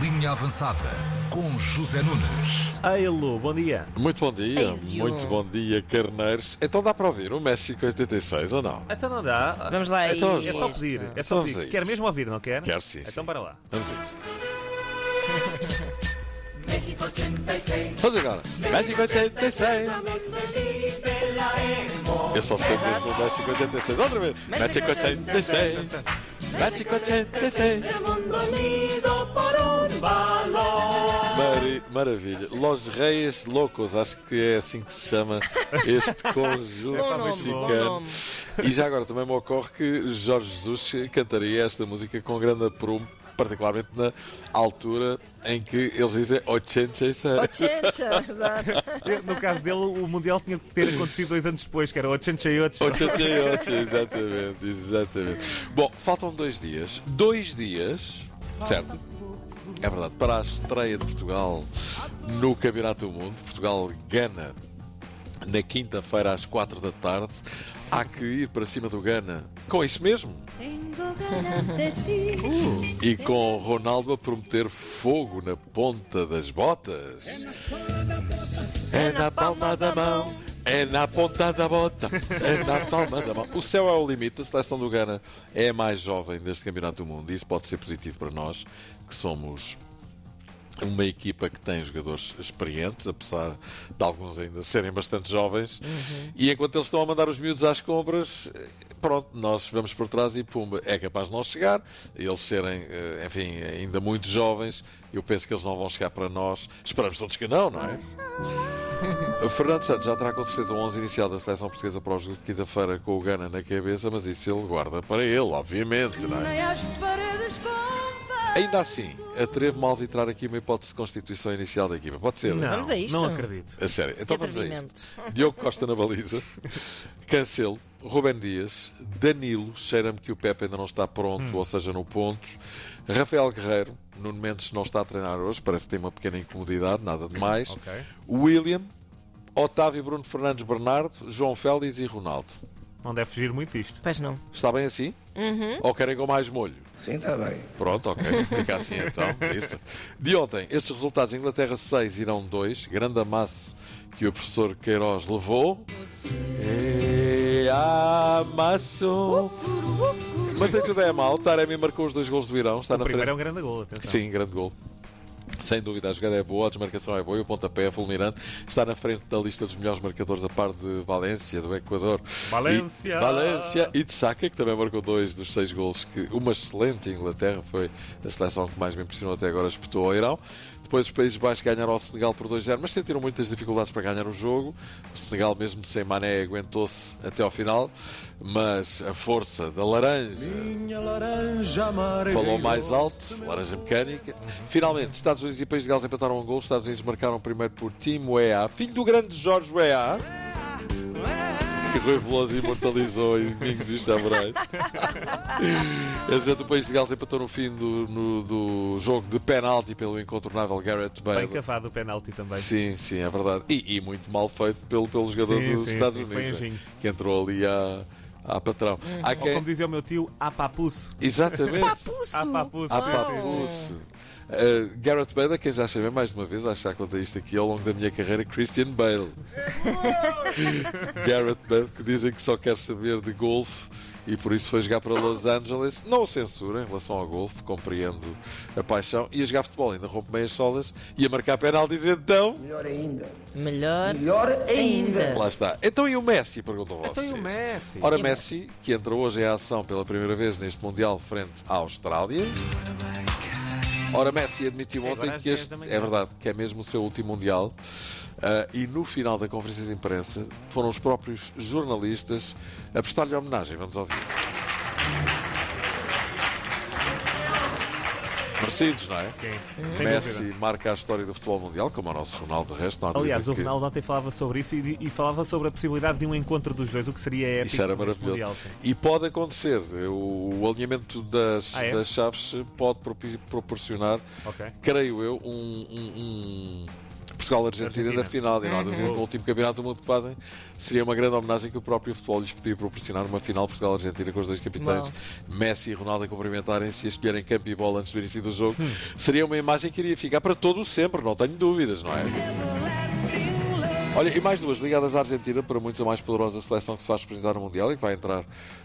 Linha Avançada com José Nunes. Alô, bom dia. Muito bom dia, Eizio. muito bom dia, carneiros. Então dá para ouvir o México 86 ou não? Então não dá. Vamos lá Então, aí. É só Isso. pedir. É só Vamos a pedir. Quer mesmo ouvir, não quer? Quero sim, Então sim. para lá. Vamos a isso. Vamos agora. México 86. Eu só sei mesmo o México 86. Outra vez. México 86. México 86. Mari- maravilha. Los Reis Loucos, acho que é assim que se chama este conjunto Bom nome, mexicano. bom. E já agora também me ocorre que Jorge Jesus cantaria esta música com grande aprumo, particularmente na altura em que eles dizem 86. Ochencha, exato. No caso dele, o Mundial tinha que ter acontecido dois anos depois, que era 88. 88, exatamente, exatamente. Bom, faltam dois dias. Dois dias, certo? É verdade, para a estreia de Portugal no Campeonato do Mundo. Portugal-Gana na quinta-feira às quatro da tarde. Há que ir para cima do Gana com isso mesmo. Ti. E com Ronaldo a prometer fogo na ponta das botas. É na palma da mão, é na ponta da bota, é na palma da mão. O céu é o limite. A seleção do Ghana é a mais jovem deste Campeonato do Mundo. E isso pode ser positivo para nós, que somos uma equipa que tem jogadores experientes, apesar de alguns ainda serem bastante jovens. E enquanto eles estão a mandar os miúdos às compras, pronto, nós vamos por trás e pumba, é capaz de não chegar. Eles serem, eh, enfim, ainda muito jovens, eu penso que eles não vão chegar para nós. Esperamos todos que não, não é? O Fernando Santos já terá com certeza o 11 inicial da seleção portuguesa para o jogo de quinta-feira com o Gana na cabeça, mas isso ele guarda para ele, obviamente, não é? Ainda assim, atrevo-me a arbitrar aqui uma hipótese de constituição inicial da equipa. Pode ser? Não, Vamos a isto? não acredito. A sério. Então vamos a isto. Diogo Costa na baliza. Cancelo. Rubem Dias. Danilo. Cheira-me que o Pepe ainda não está pronto, ou seja, no ponto. Rafael Guerreiro. Nuno Mendes não está a treinar hoje. Parece que tem uma pequena incomodidade, nada de mais. Ok. William. Otávio Bruno Fernandes Bernardo. João Félix e Ronaldo. Não deve fugir muito isto. Pois não. Está bem assim? Uhum. Ou querem com mais molho? Sim, está bem. Pronto, ok. Fica assim então. Isso. De ontem, estes resultados: Inglaterra 6, Irão 2. Grande amasso que o professor Queiroz levou. E amasso. Mas nem tudo é mal. Taremi marcou os dois gols do Irão. Está O na primeiro é frente. um grande gol, atenção. Sim, grande gol. Sem dúvida, a jogada é boa, a desmarcação é boa e o pontapé é fulminante. Está na frente da lista dos melhores marcadores a par de Valência, do Equador. Valência! E, Valência e de Saka, que também marcou dois dos seis gols. Que uma excelente Inglaterra foi a seleção que mais me impressionou até agora, disputou ao Irão. Depois os Países Baixos ganharam ao Senegal por 2-0, mas sentiram muitas dificuldades para ganhar o jogo. O Senegal, mesmo sem Mané, aguentou-se até ao final. Mas a força da laranja falou mais alto, laranja mecânica. Finalmente, Estados Unidos e País de Gales empataram um gol. Os Estados Unidos marcaram primeiro por Tim Weah, filho do grande Jorge Weah, que Rui Veloso imortalizou em Domingos e os Samurais. Entretanto, o País de Gales empatou no fim do, no- do jogo de penalti pelo incontornável Garrett Bem Bale. cavado o penalti também. Sim, sim, é verdade. E, e muito mal feito pelo, pelo jogador Sim, dos sim, Estados sim, Unidos, anjinho. que entrou ali à, à patrão. Há Ou como dizia o meu tio, a papuço. Exatamente. Papuço. Ah, papuço. À Sim, papuço. Uh, Garrett Bale, a quem já chamei mais de uma vez, acho que já contei isto aqui ao longo da minha carreira, Christian Bale. Garrett Bale, que dizem que só quer saber de golfe e por isso foi jogar para Los Angeles. Não o censura em relação ao golfe, compreendo a paixão. E a jogar futebol, ainda rompe meias solas e a marcar penaltis, então. Melhor ainda. Melhor, Melhor ainda. Lá está. Então e o Messi? Perguntam Então vocês. e o Messi? Ora, E Messi, que entra hoje em ação pela primeira vez neste Mundial frente à Austrália. Ora, Messi admitiu É ontem que 10 este é verdade, que é mesmo o seu último Mundial. Ah, e no final da conferência de imprensa foram os próprios jornalistas a prestar-lhe homenagem. Vamos ouvir. Merecidos, não é? Sim, sem Messi dúvida. marca a história do futebol mundial, como o nosso Ronaldo, de resto, Aliás, o que- Ronaldo ontem falava sobre isso e, e falava sobre a possibilidade de um encontro dos dois, o que seria épico. Isso era maravilhoso. Mundial. E pode acontecer. O, o alinhamento das, Ah, é? das chaves pode propi- proporcionar, Ok. creio eu, um, um- um Portugal-Argentina na Argentina. final. E não há dúvida que no último campeonato do mundo que fazem seria uma grande homenagem que o próprio futebol lhes podia proporcionar uma final Portugal-Argentina com os dois capitães Messi e Ronaldo a cumprimentarem-se e a escolherem campo e bola antes do início do jogo. Seria uma imagem que iria ficar para todo o sempre, não tenho dúvidas, não é? Olha, e mais duas ligadas à Argentina, para muitos a mais poderosa seleção que se faz representar no Mundial e que vai entrar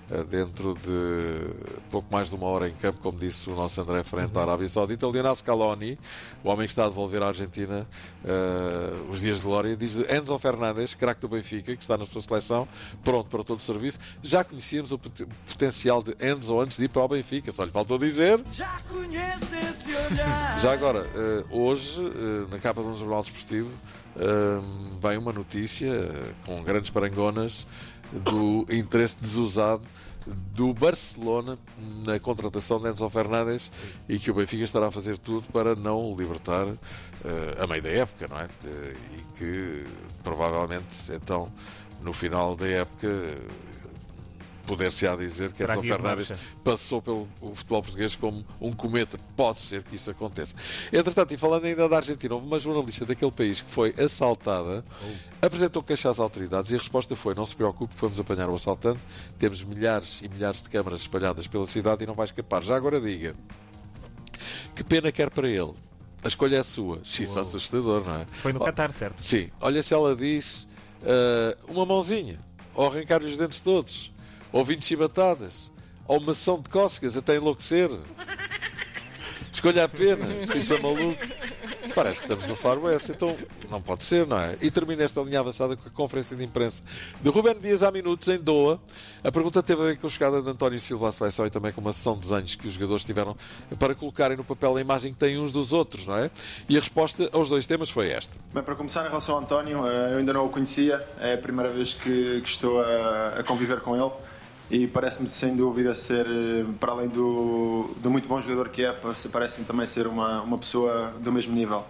eh, dentro de pouco mais de uma hora em campo, como disse o nosso André frente à Arábia Saudita. O Lionel Scaloni, o homem que está a devolver à Argentina eh, os dias de glória, diz Enzo Fernandes, craque do Benfica, que está na sua seleção, pronto para todo o serviço. Já conhecíamos o pot- potencial de Enzo antes de ir para o Benfica, só lhe faltou dizer. Já agora, eh, hoje, eh, na capa de um jornal desportivo, eh, vem uma notícia com grandes parangonas do interesse desusado do Barcelona na contratação de Enzo Fernandes e que o Benfica estará a fazer tudo para não o libertar eh, a meio da época, não é? E que provavelmente então no final da época poder-se-á dizer que de Fernandes passou pelo futebol português como um cometa. Pode ser que isso aconteça. Entretanto, e falando ainda da Argentina, houve uma jornalista daquele país que foi assaltada, apresentou queixa às autoridades e a resposta foi: não se preocupe, fomos apanhar o assaltante, temos milhares e milhares de câmaras espalhadas pela cidade e não vai escapar. Já agora diga, que pena quer para ele? A escolha é sua. Isso é assustador, não é? Foi no Oh, Qatar, certo? Sim, olha se ela diz ah, uma mãozinha, ou arrancar-lhe os dentes todos, ou 20 chibatadas, ou uma ação de cócegas até enlouquecer. Escolha apenas, se é maluco. Parece que estamos no Far West, então não pode ser, não é? E termina esta linha avançada com a conferência de imprensa de Ruben Dias há minutos em Doha. A pergunta teve a ver com a chegada de António Silva à seleção e também com uma sessão de desenhos que os jogadores tiveram para colocarem no papel a imagem que têm uns dos outros, não é? E a resposta aos dois temas foi esta. Bem, para começar, em relação ao António, eh, eu ainda não o conhecia, é a primeira vez que, que estou a, a conviver com ele e parece-me sem dúvida ser, eh, para além do, do muito bom jogador que é, parece- parece-me também ser uma, uma pessoa do mesmo nível.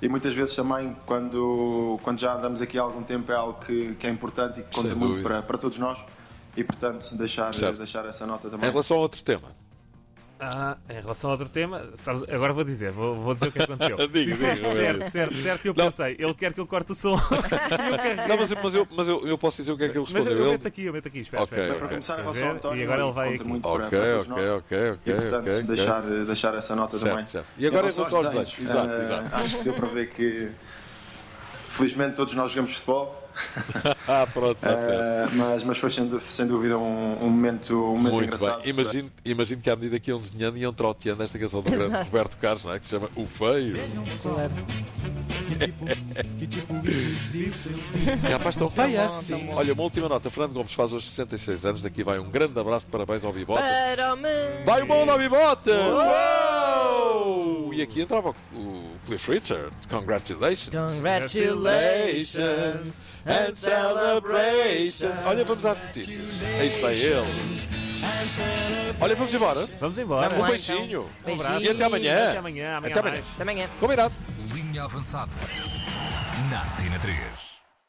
E muitas vezes também, quando, quando já andamos aqui há algum tempo, é algo que, que é importante e que conta muito para, para todos nós e, portanto, deixar, Certo. deixar essa nota Em também. relação a outro tema. Ah, em relação a outro tema, sabes, agora vou dizer, vou, vou dizer o que aconteceu. Disseste, diga, certo, certo, certo, e eu Não. pensei, ele quer que eu corte o som. Eu. Não, mas, eu- mas, eu, mas eu, eu posso dizer o que é que ele Mas eu, respondeu. eu Ele- meto aqui, eu meto aqui, espera, Ok, espera. Bem, para começar, relação ao? António, E agora ele vai aqui. muito Ok, para ok, ok, ok, E, portanto, ok. deixar, deixar essa nota Certo, também. certo. E agora em relação aos desenhos? Exato, eh, exato. Acho que deu para ver que, felizmente, todos nós jogamos futebol, Ah, pronto, está certo. eh, mas, mas foi sem, sem dúvida um, um momento, um momento Muito engraçado. bem. Imagino, imagino que à medida que iam desenhando, iam trauteando esta canção do grande. Roberto Carlos, não é? Que se chama O Feio. Rapaz, tão feia bom, assim. tão bom. Olha, uma última nota. Fernando Gomes faz hoje 66 anos. Daqui vai um grande abraço parabéns ao Bibote. Para o. Vai o bom da Bibote! Uou! E aqui entrava o Cliff Richard. Congratulations! Congratulations and celebrations. Olha, vamos às notícias. Aí está ele. Olha, vamos embora. Vamos embora. Um lá, beijinho. então. Um abraço. Beijinho. E até amanhã. Até amanhã, amanhã Até mais. amanhã. Até amanhã. Combinado. Linha avançada. Na Tina 3.